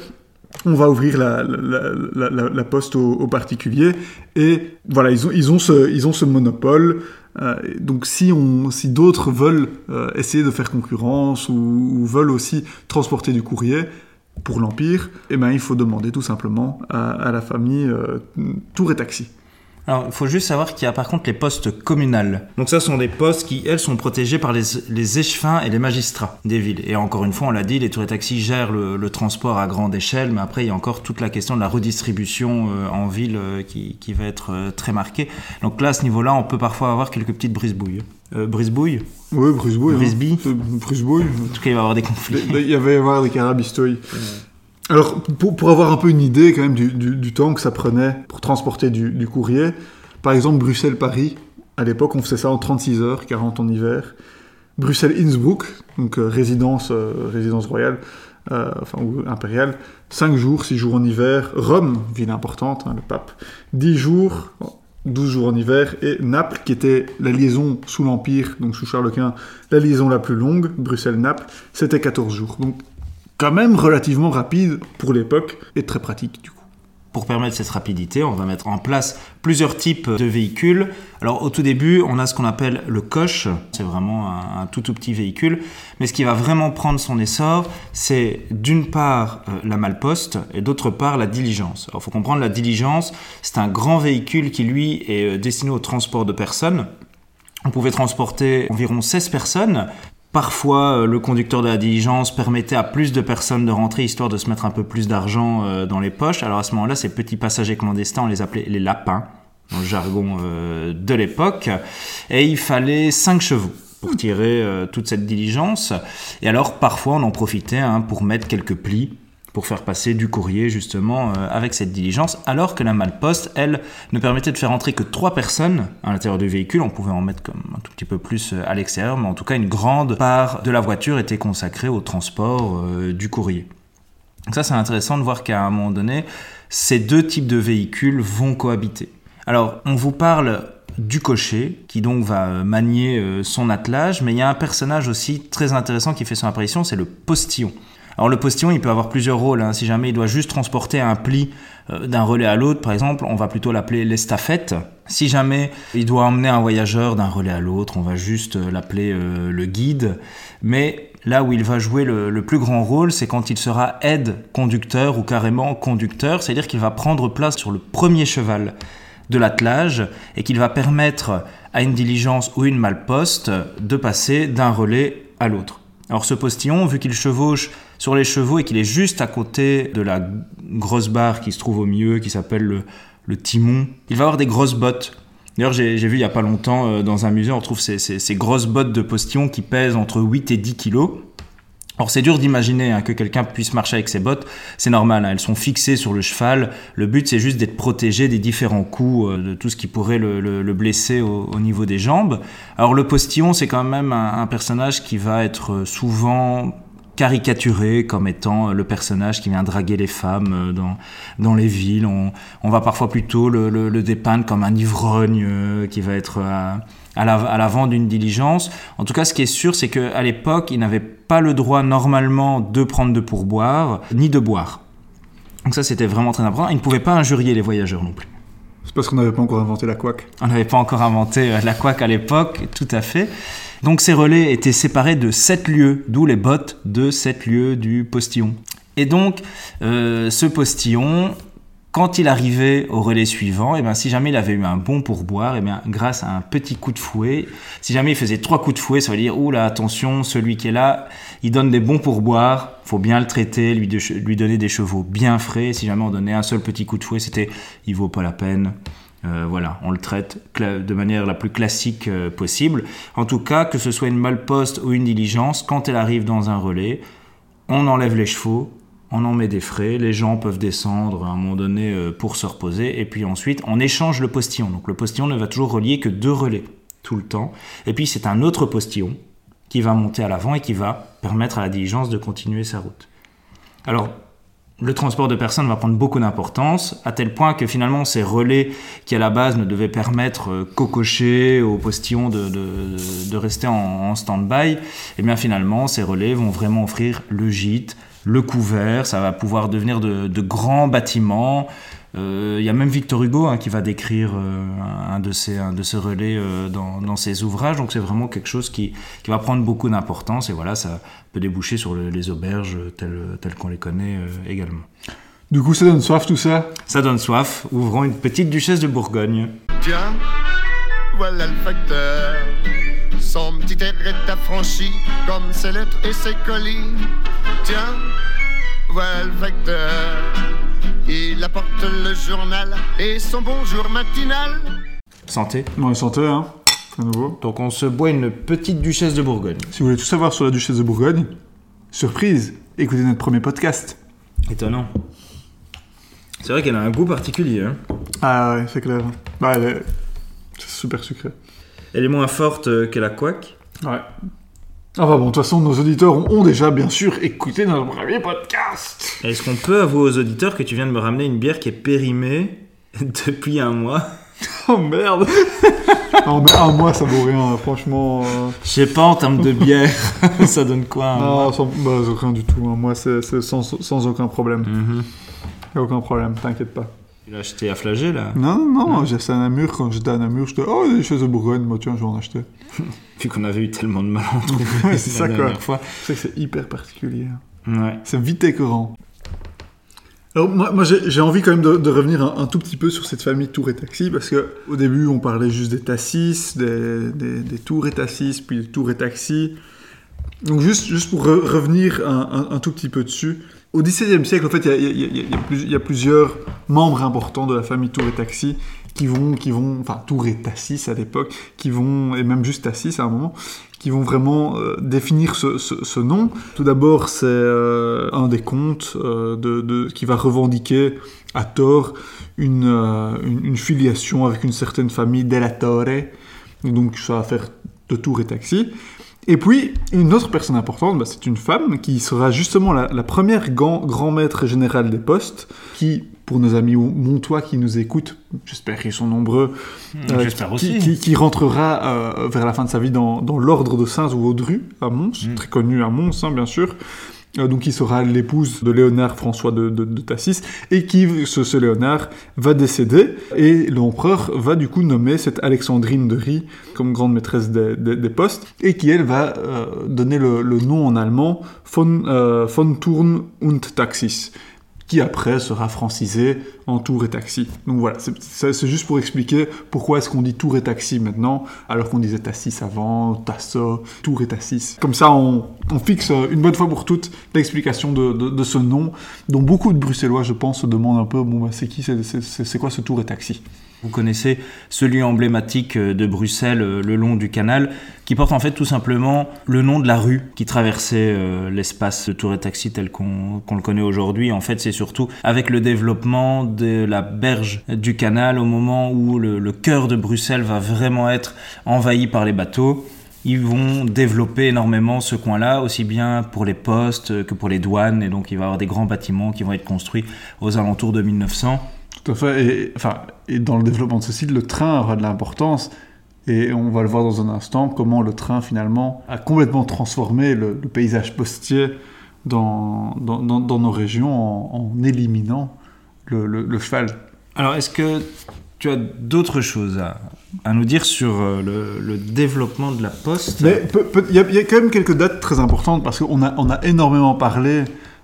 on va ouvrir la, poste aux, particuliers. Et voilà ils ont ils ont ce ils ont ce monopole. Euh, donc si si d'autres veulent euh, essayer de faire concurrence ou, veulent aussi transporter du courrier pour l'empire eh ben il faut demander tout simplement à, à la famille euh, Tour et Taxi alors, il faut juste savoir qu'il y a par contre les postes communales. Donc ça sont des postes qui, elles, sont protégés par les, les échevins et les magistrats des villes. Et encore une fois, on l'a dit, les tours et taxis gèrent le, le, transport à grande échelle, mais après, il y a encore toute la question de la redistribution euh, en ville euh, qui, qui, va être euh, très marquée. Donc là, à ce niveau-là, on peut parfois avoir quelques petites brisebouilles. Euh, brisebouille Oui, brisebouille. Brisby hein. En tout cas, il va y avoir des conflits. Il va y avoir des carabistoïs. Alors, pour, avoir un peu une idée quand même du, temps que ça prenait pour transporter du, courrier, par exemple Bruxelles-Paris, à l'époque on faisait ça en 36 heures, 40 en hiver. Bruxelles-Innsbruck, donc euh, résidence, euh, résidence royale, euh, enfin ou impériale, 5 jours, 6 jours en hiver. Rome, ville importante, hein, le pape, 10 jours, 12 jours en hiver. Et Naples, qui était la liaison sous l'Empire, donc sous Charles Quint, la liaison la plus longue, Bruxelles-Naples, c'était 14 jours. Quand même relativement rapide pour l'époque et très pratique du coup. Pour permettre cette rapidité, on va mettre en place plusieurs types de véhicules. Alors au tout début, on a ce qu'on appelle le coche, c'est vraiment un, tout tout petit véhicule, mais ce qui va vraiment prendre son essor, c'est d'une part euh, la malposte et d'autre part la diligence. Alors il faut comprendre la diligence, c'est un grand véhicule qui lui est euh, destiné au transport de personnes. On pouvait transporter environ 16 personnes Parfois, euh, le conducteur de la diligence permettait à plus de personnes de rentrer histoire de se mettre un peu plus d'argent euh, dans les poches. Alors à ce moment-là, ces petits passagers clandestins, on les appelait les lapins, dans le jargon euh, de l'époque. Et il fallait 5 chevaux pour tirer toute cette diligence. Et alors, parfois, on en profitait hein, pour mettre quelques plis pour faire passer du courrier justement euh, avec cette diligence, alors que la malposte, elle, ne permettait de faire entrer que trois personnes à l'intérieur du véhicule. On pouvait en mettre un tout petit peu plus euh, à l'extérieur, mais en tout cas une grande part de la voiture était consacrée au transport euh, du courrier. Donc ça c'est intéressant de voir qu'à un moment donné, ces deux types de véhicules vont cohabiter. Alors, on vous parle du cocher, qui donc va manier son attelage, mais il y a un personnage aussi très intéressant qui fait son apparition, c'est le postillon. Alors le postillon, il peut avoir plusieurs rôles. hein. Si jamais il doit juste transporter un pli euh, d'un relais à l'autre, par exemple, on va plutôt l'appeler l'estafette. Si jamais il doit emmener un voyageur d'un relais à l'autre, on va juste euh, l'appeler euh, le guide. Mais là où il va jouer le, le plus grand rôle, c'est quand il sera aide-conducteur ou carrément conducteur, c'est-à-dire qu'il va prendre place sur le premier cheval de l'attelage et qu'il va permettre à une diligence ou une malposte de passer d'un relais à l'autre. Alors ce postillon, vu qu'il chevauche sur les chevaux et qu'il est juste à côté de la grosse barre qui se trouve au milieu, qui s'appelle le, timon, il va avoir des grosses bottes. D'ailleurs, j'ai vu il n'y a pas longtemps euh, dans un musée, on trouve ces, ces- ces grosses bottes de postillon qui pèsent entre 8 et 10 kilos. Alors c'est dur d'imaginer hein, que quelqu'un puisse marcher avec ses bottes, c'est normal, hein, elles sont fixées sur le cheval, le but c'est juste d'être protégé des différents coups, euh, de tout ce qui pourrait le, le- le blesser au, au niveau des jambes. Alors le postillon c'est quand même un, un personnage qui va être euh, souvent caricaturé comme étant le personnage qui vient draguer les femmes euh, dans, dans les villes. On, on va parfois plutôt le, le- dépeindre comme un ivrogne euh, qui va être à, à l'avant d'une diligence. En tout cas, ce qui est sûr, c'est qu'à l'époque, il n'avait pas le droit normalement de prendre de pourboire, ni de boire. Donc ça, c'était vraiment très important. Il ne pouvait pas injurier les voyageurs non plus. C'est parce qu'on n'avait pas encore inventé la couac. On n'avait pas encore inventé euh, la couac à l'époque, tout à fait. Donc ces relais étaient séparés de 7 lieues, d'où les bottes de 7 lieues du postillon. Et donc, euh, ce postillon, quand il arrivait au relais suivant, et ben, si jamais il avait eu un bon pourboire, et bien, grâce à un petit coup de fouet, si jamais il faisait trois coups de fouet, ça veut dire, oula, attention, celui qui est là, il donne des bons pourboires, faut bien le traiter, lui, de- lui donner des chevaux bien frais. Si jamais on donnait un seul petit coup de fouet, c'était, il vaut pas la peine. Euh, voilà, on le traite de manière la plus classique euh, possible. En tout cas, que ce soit une malposte ou une diligence, quand elle arrive dans un relais, on enlève les chevaux, on en met des frais, les gens peuvent descendre à un moment donné euh, pour se reposer, et puis ensuite on échange le postillon. Donc le postillon ne va toujours relier que deux relais tout le temps, et puis c'est un autre postillon qui va monter à l'avant et qui va permettre à la diligence de continuer sa route. Alors, le transport de personnes va prendre beaucoup d'importance, à tel point que finalement ces relais qui à la base ne devaient permettre euh, qu'au cocher, au postillon de, de- rester en, en stand-by, et bien finalement ces relais vont vraiment offrir le gîte, le couvert, ça va pouvoir devenir de, de grands bâtiments. Euh, Il y a même Victor Hugo hein, qui va décrire euh, un, de ces, un de relais euh, dans, dans ses ouvrages, donc c'est vraiment quelque chose qui, qui va prendre beaucoup d'importance, et voilà, ça peut déboucher sur le- les auberges telles, telles qu'on les connaît euh, également. Du coup, ça donne soif tout ça? Ça donne soif. Ouvrons une petite duchesse de Bourgogne. Tiens, voilà le facteur. Son petit air est affranchi, comme ses lettres et ses colis. Tiens, voilà le facteur. Il apporte le journal et son bonjour matinal. Santé. Bon, santé, hein. À nouveau. Donc on se boit une petite duchesse de Bourgogne. Si vous voulez tout savoir sur la duchesse de Bourgogne, surprise, écoutez notre premier podcast. Étonnant. C'est vrai qu'elle a un goût particulier. hein. Ah ouais, c'est clair. Bah, elle est... C'est super sucré. Elle est moins forte euh, que la couac. Ouais. Enfin bon, de toute façon, nos auditeurs ont, ont déjà, bien sûr, écouté notre premier podcast. Est-ce qu'on peut avouer aux auditeurs que tu viens de me ramener une bière qui est périmée depuis un mois? Oh merde Non, mais un mois, ça vaut rien, franchement. euh, Je sais pas en termes de bière, ça donne quoi un mois? Non, sans, bah, rien du tout. Un mois, c'est sans, sans aucun problème. Mhm. Aucun problème, t'inquiète pas. Tu l'as acheté à flagey là? Non, non, non, j'ai acheté à Namur. Quand j'étais à Namur, j'étais, oh, des choses de Bourgogne. Moi, tiens, je vais en acheter. Vu qu'on avait eu tellement de mal à en trouver Ouais, c'est ça, la quoi. C'est que c'est hyper particulier. Ouais. C'est vite écœurant. Alors moi, moi, j'ai j'ai envie quand même de, de revenir un, un tout petit peu sur cette famille Tour et Taxi parce que au début on parlait juste des Tassis, des, des, des Tours et Tassis, puis des Tours et Taxi. Donc juste, juste pour re- revenir un, un- un tout petit peu dessus, au XVIIe siècle en fait il y a, plusieurs membres importants de la famille Tour et Taxi qui vont, qui vont, enfin Tour et Tassis à l'époque, qui vont, et même juste Tassis à un moment, qui vont vraiment euh, définir ce, nom. Tout d'abord, c'est euh, un des comtes euh, qui va revendiquer à tort une filiation avec une certaine famille Della Torre, donc ça va faire de Tour et Taxi. Et puis, une autre personne importante, bah, c'est une femme qui sera justement la, la première grand, grand maître général des postes, qui, pour nos amis montois qui nous écoutent, j'espère qu'ils sont nombreux, euh, j'espère qui, aussi. qui, qui rentrera euh, vers la fin de sa vie dans, dans l'ordre de Saint ou Audru à Mons, Mm. très connu à Mons, hein, bien sûr. Euh, donc, qui sera l'épouse de Léonard François de, de, de Tassis, et qui, ce, ce Léonard, va décéder, et l'empereur va du coup nommer cette Alexandrine de Rie comme grande maîtresse des, des- des postes, et qui, elle, va euh, donner le, le nom en allemand von, euh, von Thurn und Taxis, qui après sera francisé en Tour et Taxi. Donc voilà, c'est- juste pour expliquer pourquoi est-ce qu'on dit Tour et Taxi maintenant, alors qu'on disait Tassis avant, Tasso, Tour et Tassis. Comme ça, on, fixe euh, une bonne fois pour toutes l'explication de, ce nom, dont beaucoup de Bruxellois, je pense, se demandent un peu, bon, bah, c'est qui, c'est quoi ce Tour et Taxi? Vous connaissez ce lieu emblématique euh, de Bruxelles euh, le long du canal, qui porte en fait tout simplement le nom de la rue qui traversait euh, l'espace de Tour et Taxi tel qu'on le connaît aujourd'hui. En fait, c'est surtout avec le développement de la berge du canal, au moment où le, le cœur de Bruxelles va vraiment être envahi par les bateaux. Ils vont développer énormément ce coin-là, aussi bien pour les postes que pour les douanes, et donc il va y avoir des grands bâtiments qui vont être construits aux alentours de 1900. Tout à fait. Et, enfin, et dans le développement de ce site, le train aura de l'importance. Et on va le voir dans un instant, comment le train, finalement, a complètement transformé le, le paysage postier dans, dans, dans- dans nos régions en, en éliminant le, le- le cheval. Alors, est-ce que tu as d'autres choses à, à nous dire sur euh, le, le développement de la poste? Il y, a- il y a quand même quelques dates très importantes parce qu'on a, on a énormément parlé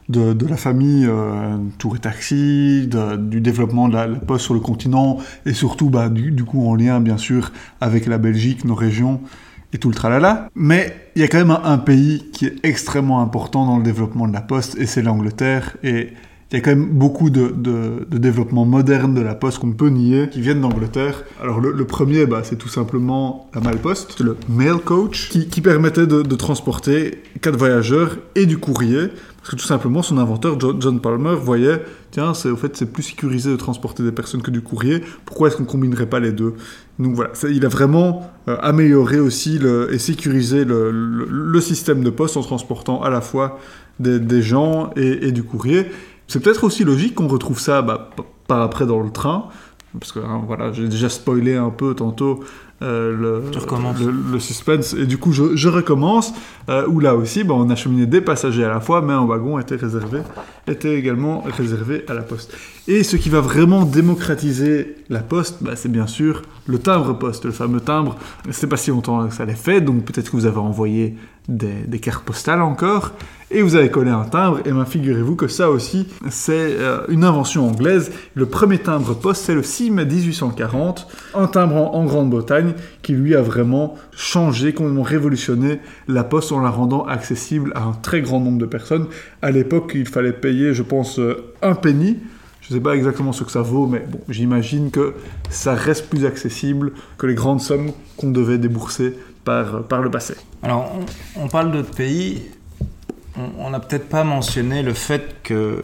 de, la famille euh, Tour et Taxi, du développement de la, poste sur le continent et surtout bah, du, coup en lien bien sûr avec la Belgique, nos régions et tout le tralala. Mais il y a quand même un, pays qui est extrêmement important dans le développement de la poste et c'est l'Angleterre. Et il y a quand même beaucoup de, de, de développement moderne de la poste qu'on peut nier, qui viennent d'Angleterre. Alors le, premier, bah, c'est tout simplement la Malposte, le Mail Coach, qui, qui permettait de, de transporter quatre voyageurs et du courrier. Parce que tout simplement, son inventeur, Jo- John Palmer, voyait, tiens, au fait, c'est plus sécurisé de transporter des personnes que du courrier. Pourquoi est-ce qu'on combinerait pas les deux? Donc voilà, il a vraiment euh, amélioré aussi et sécurisé le, système de poste en transportant à la fois des, gens et, du courrier. C'est peut-être aussi logique qu'on retrouve ça bah, par après dans le train, parce que hein, voilà, j'ai déjà spoilé un peu tantôt le, recommences. le, le suspense, et du coup je, je recommence, euh, où là aussi bah, on acheminé des passagers à la fois, mais un wagon était réservé, était également réservé à la poste. Et ce qui va vraiment démocratiser la poste, bah, c'est bien sûr le timbre-poste, le fameux timbre. C'est pas si longtemps que ça l'est fait, donc peut-être que vous avez envoyé des, des cartes postales encore, et vous avez collé un timbre, et bien figurez-vous que ça aussi, c'est euh, une invention anglaise. Le premier timbre-poste, c'est le 6 mai 1840, un timbre en, en Grande-Bretagne qui lui a vraiment changé, complètement révolutionné la poste en la rendant accessible à un très grand nombre de personnes. À l'époque, il fallait payer, je pense, euh, un penny. Je ne sais pas exactement ce que ça vaut, mais bon, j'imagine que ça reste plus accessible que les grandes sommes qu'on devait débourser par, par le passé. Alors, on, on parle d'autres pays. On- n'a peut-être pas mentionné le fait que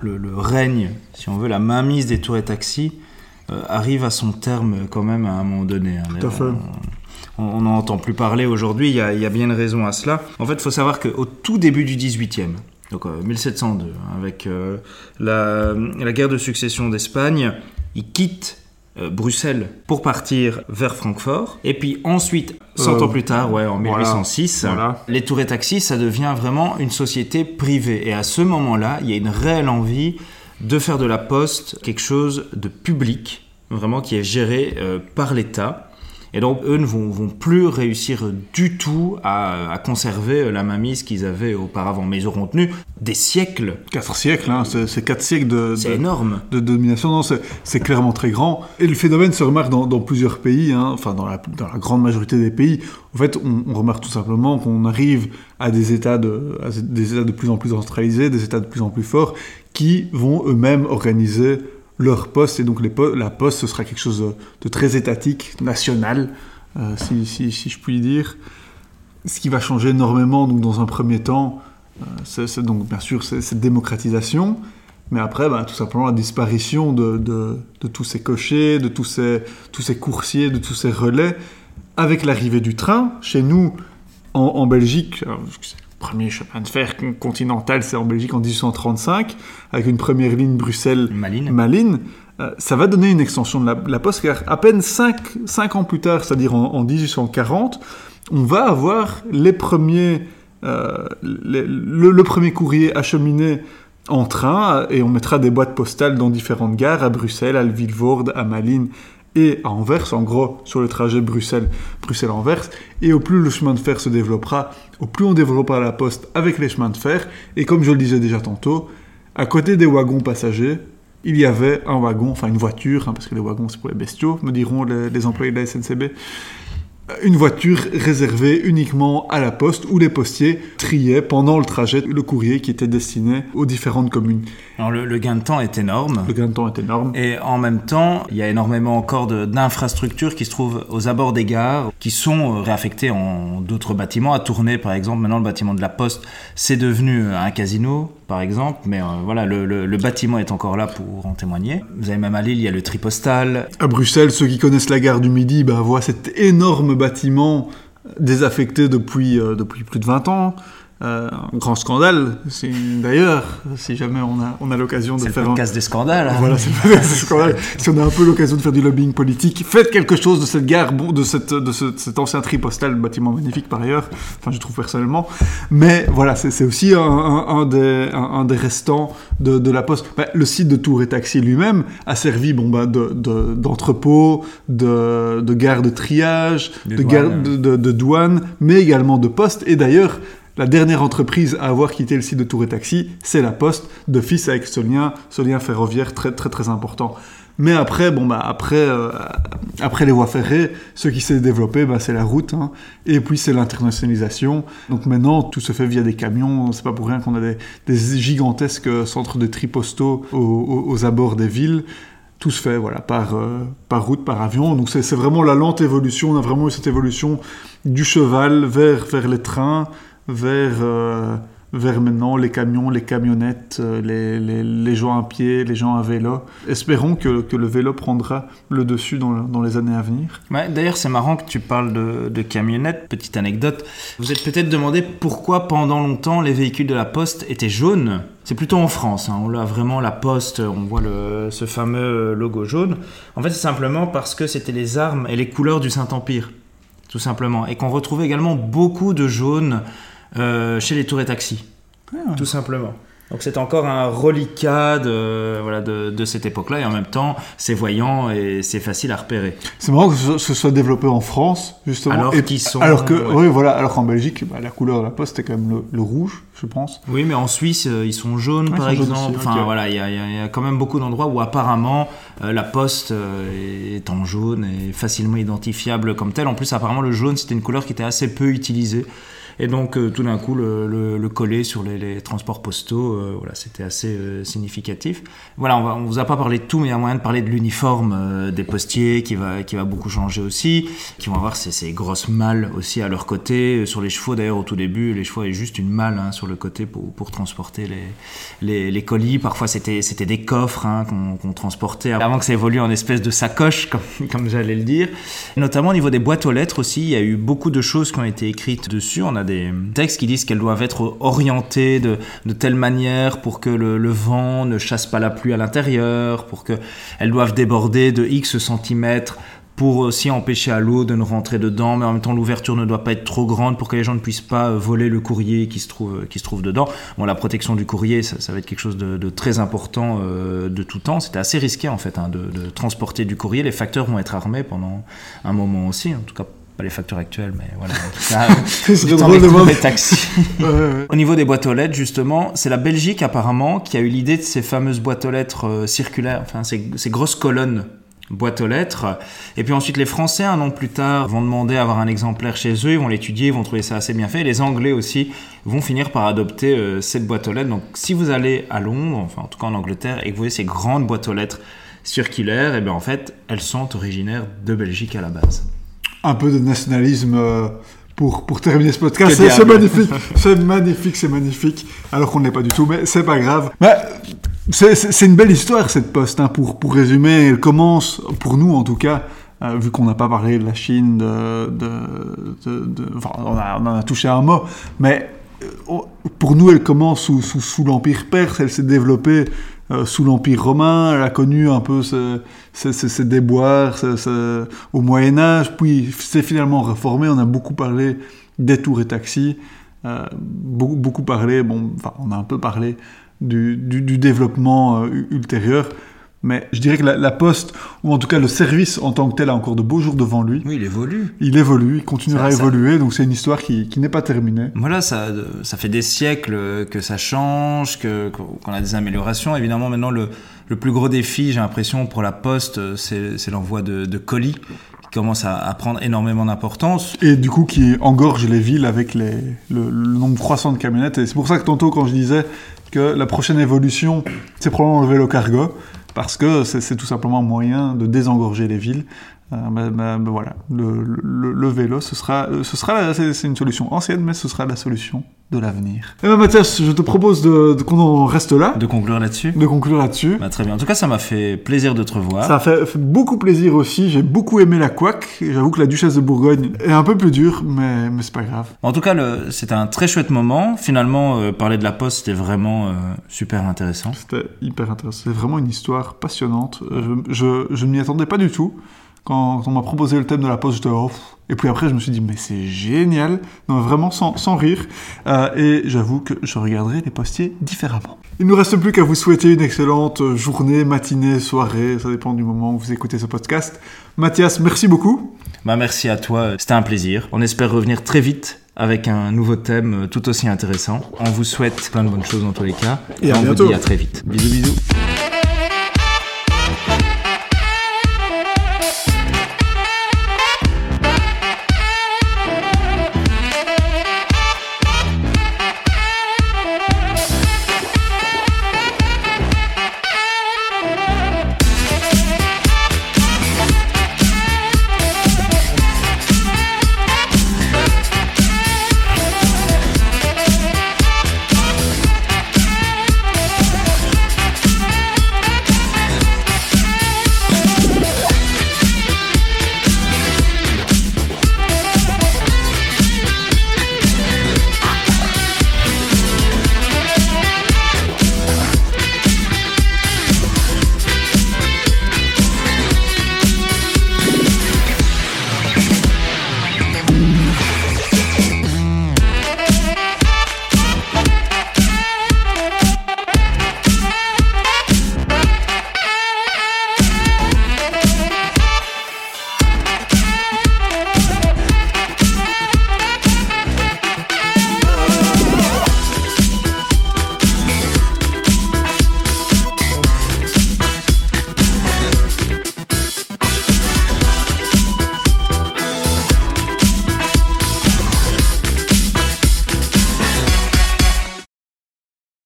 le, le règne, si on veut, la mainmise des tours et taxis euh, arrive à son terme quand même à un moment donné. hein. Tout à fait. On- n'en entend plus parler aujourd'hui, il y, a- il y a bien une raison à cela. En fait, il faut savoir qu'au tout début du 18e, donc euh, 1702, hein, avec euh, la, la guerre de succession d'Espagne, il quitte euh, Bruxelles pour partir vers Francfort. Et puis ensuite, 100 Euh, ans plus tard, ouais, en voilà, 1806, voilà. les tours et taxis, ça devient vraiment une société privée. Et à ce moment-là, il y a une réelle envie de faire de la poste quelque chose de public, vraiment qui est géré euh, par l'État. Et donc, eux ne vont, vont plus réussir du tout à, à conserver la mainmise qu'ils avaient auparavant. Mais ils auront tenu des siècles. Quatre siècles, hein, c'est quatre siècles de, de- énorme. de domination, c'est c'est clairement très grand. Et le phénomène se remarque dans, dans plusieurs pays, hein, enfin dans la, dans la grande majorité des pays. En fait, on, on remarque tout simplement qu'on arrive à des états de, à des états de plus en plus centralisés, des états de plus en plus forts, qui vont eux-mêmes organiser leur poste. Et donc la poste, ce sera quelque chose de, très étatique, national, euh, si, je puis dire. Ce qui va changer énormément, donc dans un premier temps, euh, c'est donc bien sûr cette démocratisation. Mais après, bah, tout simplement la disparition de, tous ces cochers, de tous ces, coursiers, de tous ces relais, avec l'arrivée du train. Chez nous, en, en Belgique, premier chemin de fer continental, c'est en Belgique en 1835, avec une première ligne Bruxelles-Malines. Malines. Euh, ça va donner une extension de la, la poste, car à peine 5 ans plus tard, c'est-à-dire en, en, 1840, on va avoir les premiers, euh, les, le, le, premier courrier acheminé en train, et on mettra des boîtes postales dans différentes gares, à Bruxelles, à Vilvoorde, à Malines et à Anvers, en gros sur le trajet Bruxelles-Bruxelles-Anvers. Et au plus le chemin de fer se développera, au plus on développera la poste avec les chemins de fer. Et comme je le disais déjà tantôt, à côté des wagons passagers, il y avait un wagon, enfin une voiture, hein, parce que les wagons c'est pour les bestiaux, me diront les, les employés de la SNCB, une voiture réservée uniquement à la poste où les postiers triaient pendant le trajet le courrier qui était destiné aux différentes communes. Alors le, le gain de temps est énorme. Le gain de temps est énorme. Et en même temps, il y a énormément encore d'infrastructures qui se trouvent aux abords des gares, qui sont euh, réaffectées en d'autres bâtiments. À tourner, par exemple, maintenant le bâtiment de la poste, c'est devenu un casino, par exemple. Mais euh, voilà, le, bâtiment est encore là pour en témoigner. Vous avez même à Lille, il y a le tripostal. À Bruxelles, ceux qui connaissent la gare du Midi, bah, voient cet énorme bâtiment désaffecté depuis, euh, depuis plus de 20 ans. Euh, un grand scandale. D'ailleurs, si jamais on a, on a l'occasion de faire le podcast un... des scandales. Hein. Voilà, c'est le des scandales. si on a un peu l'occasion de faire du lobbying politique, faites quelque chose de cette gare, de, cette, de ce, cet ancien tripostal, bâtiment magnifique par ailleurs. Enfin, je trouve personnellement. Mais voilà, c'est aussi un, un, un, des, un, des restants de, de la poste. Bah, le site de Tour et Taxi lui-même a servi bon, bah, d'entrepôt, de, de, de, gare de triage, de, gare, de, de douane, mais également de poste. Et d'ailleurs, la dernière entreprise à avoir quitté le site de Tour et Taxi, c'est la Poste, d'office avec ce lien, ce lien ferroviaire très très très important. Mais après, bon bah après, euh, après les voies ferrées, ce qui s'est développé, bah, c'est la route, hein, et puis c'est l'internationalisation. Donc maintenant, tout se fait via des camions. C'est pas pour rien qu'on a des, gigantesques centres de tri postaux aux, aux, aux, abords des villes. Tout se fait voilà par euh, par route, par avion. Donc c'est vraiment la lente évolution. On a vraiment eu cette évolution du cheval vers vers les trains vers, euh, vers maintenant les camions, les camionnettes, euh, les, les, les, gens à pied, les gens à vélo. Espérons que, que le vélo prendra le dessus dans, dans les années à venir. D'ailleurs, c'est marrant que tu parles de, camionnettes. Petite anecdote. Vous êtes peut-être demandé pourquoi pendant longtemps les véhicules de la Poste étaient jaunes. C'est plutôt en France. Hein. On a vraiment la Poste, on voit le, ce fameux logo jaune. En fait, c'est simplement parce que c'était les armes et les couleurs du Saint-Empire. Tout simplement. Et qu'on retrouvait également beaucoup de jaune euh, chez les tours et taxis. Ah. Tout simplement. Donc c'est encore un reliquat de, voilà, de, de cette époque-là et en même temps c'est voyant et c'est facile à repérer. C'est marrant que ce, ce, soit développé en France justement. Alors qu'ils sont. Alors que ouais. oui voilà alors qu'en Belgique bah, la couleur de la poste c'est quand même le, le, rouge je pense. Oui mais en Suisse euh, ils sont jaunes ouais, par exemple. Enfin okay. voilà il y, y, y, a quand même beaucoup d'endroits où apparemment euh, la poste euh, est en jaune et facilement identifiable comme tel. En plus apparemment le jaune c'était une couleur qui était assez peu utilisée. Et donc, euh, tout d'un coup, le, le, le, coller sur les, transports postaux, euh, voilà, c'était assez euh, significatif. Voilà, on, va, on vous a pas parlé de tout, mais il y a moyen de parler de l'uniforme des postiers qui va, qui va beaucoup changer aussi, qui vont avoir ces, grosses malles aussi à leur côté. Sur les chevaux, d'ailleurs, au tout début, les chevaux avaient juste une malle hein, sur le côté pour, pour transporter les, les, colis. Parfois, c'était des coffres hein, qu'on qu transportait avant que ça évolue en espèce de sacoche, comme, comme j'allais le dire. Notamment au niveau des boîtes aux lettres aussi, il y a eu beaucoup de choses qui ont été écrites dessus. Des textes qui disent qu'elles doivent être orientées de, telle manière pour que le, vent ne chasse pas la pluie à l'intérieur, pour qu'elles doivent déborder de X centimètres pour aussi empêcher à l'eau de ne rentrer dedans, mais en même temps l'ouverture ne doit pas être trop grande pour que les gens ne puissent pas voler le courrier qui se trouve, qui se trouve dedans. Bon, la protection du courrier, ça, va être quelque chose de, de très important euh, de tout temps. C'était assez risqué en fait hein, de, de transporter du courrier. Les facteurs vont être armés pendant un moment aussi, en tout cas pas les factures actuelles, mais voilà. C'est drôle de voir les taxis. ouais, ouais. Au niveau des boîtes aux lettres, justement, c'est la Belgique apparemment qui a eu l'idée de ces fameuses boîtes aux lettres euh, circulaires, enfin ces, ces grosses colonnes boîte aux lettres. Et puis ensuite, les Français, un an plus tard, vont demander à avoir un exemplaire chez eux, ils vont l'étudier, ils vont trouver ça assez bien fait. Et les Anglais aussi vont finir par adopter euh, cette boîte aux lettres. Donc, si vous allez à Londres, enfin en tout cas en Angleterre, et que vous voyez ces grandes boîtes aux lettres circulaires, et eh bien en fait, elles sont originaires de Belgique à la base un peu de nationalisme euh, pour, pour terminer ce podcast. C'est magnifique, c'est magnifique, c'est magnifique. Alors qu'on ne l'est pas du tout, mais c'est pas grave. Mais c'est une belle histoire cette poste, hein, pour, pour résumer. Elle commence, pour nous en tout cas, euh, vu qu'on n'a pas parlé de la Chine, de, de, de- de- enfin, on, a- on en a touché un mot, mais euh, on- pour nous, elle commence sous, sous, sous l'Empire perse, elle s'est développée euh, sous l'Empire romain, elle a connu un peu ces déboires au Moyen Âge, puis s'est finalement réformée, on a beaucoup parlé des tours et taxis, euh, beaucoup, parlé, on a un peu parlé du, développement euh, ultérieur, mais je dirais que la, la poste, ou en tout cas le service en tant que tel, a encore de beaux jours devant lui. Oui, il évolue. Il évolue, il continuera à ça- évoluer, donc c'est une histoire qui, qui n'est pas terminée. Voilà, ça, ça fait des siècles que ça change, que qu'on a des améliorations. Évidemment, maintenant le, le plus gros défi, j'ai l'impression pour la Poste, c'est c'est l'envoi de, de colis qui commence à, à prendre énormément d'importance. Et du coup, qui engorge les villes avec les, le, le nombre croissant de camionnettes. Et c'est pour ça que tantôt, quand je disais que la prochaine évolution, c'est probablement le vélo cargo, parce que c'est tout simplement un moyen de désengorger les villes. Euh, voilà, le, le- le vélo, ce sera, euh, ce sera c'est une solution ancienne, mais ce sera la solution de l'avenir. Eh ben Mathias, je te propose de, de- qu'on en reste là, De conclure là-dessus de conclure là-dessus. bah, Très bien. En tout cas, ça m'a fait plaisir de te revoir. Ça a fait, fait beaucoup plaisir aussi. J'ai beaucoup aimé la couac. J'avoue que la Duchesse de Bourgogne est un peu plus dure, mais, mais c'est pas grave. En tout cas, c'était un très chouette moment. Finalement, euh, parler de la Poste, c'était vraiment euh, super intéressant. C'était hyper intéressant. C'est vraiment une histoire passionnante. Je, je, je ne m'y attendais pas du tout. Quand on m'a proposé le thème de la poste, j'étais oh. Et puis après, je me suis dit, mais c'est génial. Non, vraiment sans, sans rire. Euh, et j'avoue que je regarderai les postiers différemment. Il ne nous reste plus qu'à vous souhaiter une excellente journée, matinée, soirée. Ça dépend du moment où vous écoutez ce podcast. Mathias, merci beaucoup. Bah, merci à toi. C'était un plaisir. On espère revenir très vite avec un nouveau thème euh, tout aussi intéressant. On vous souhaite plein de bonnes choses dans tous les cas. Et à on bientôt. vous dit à très vite. Bisous bisous.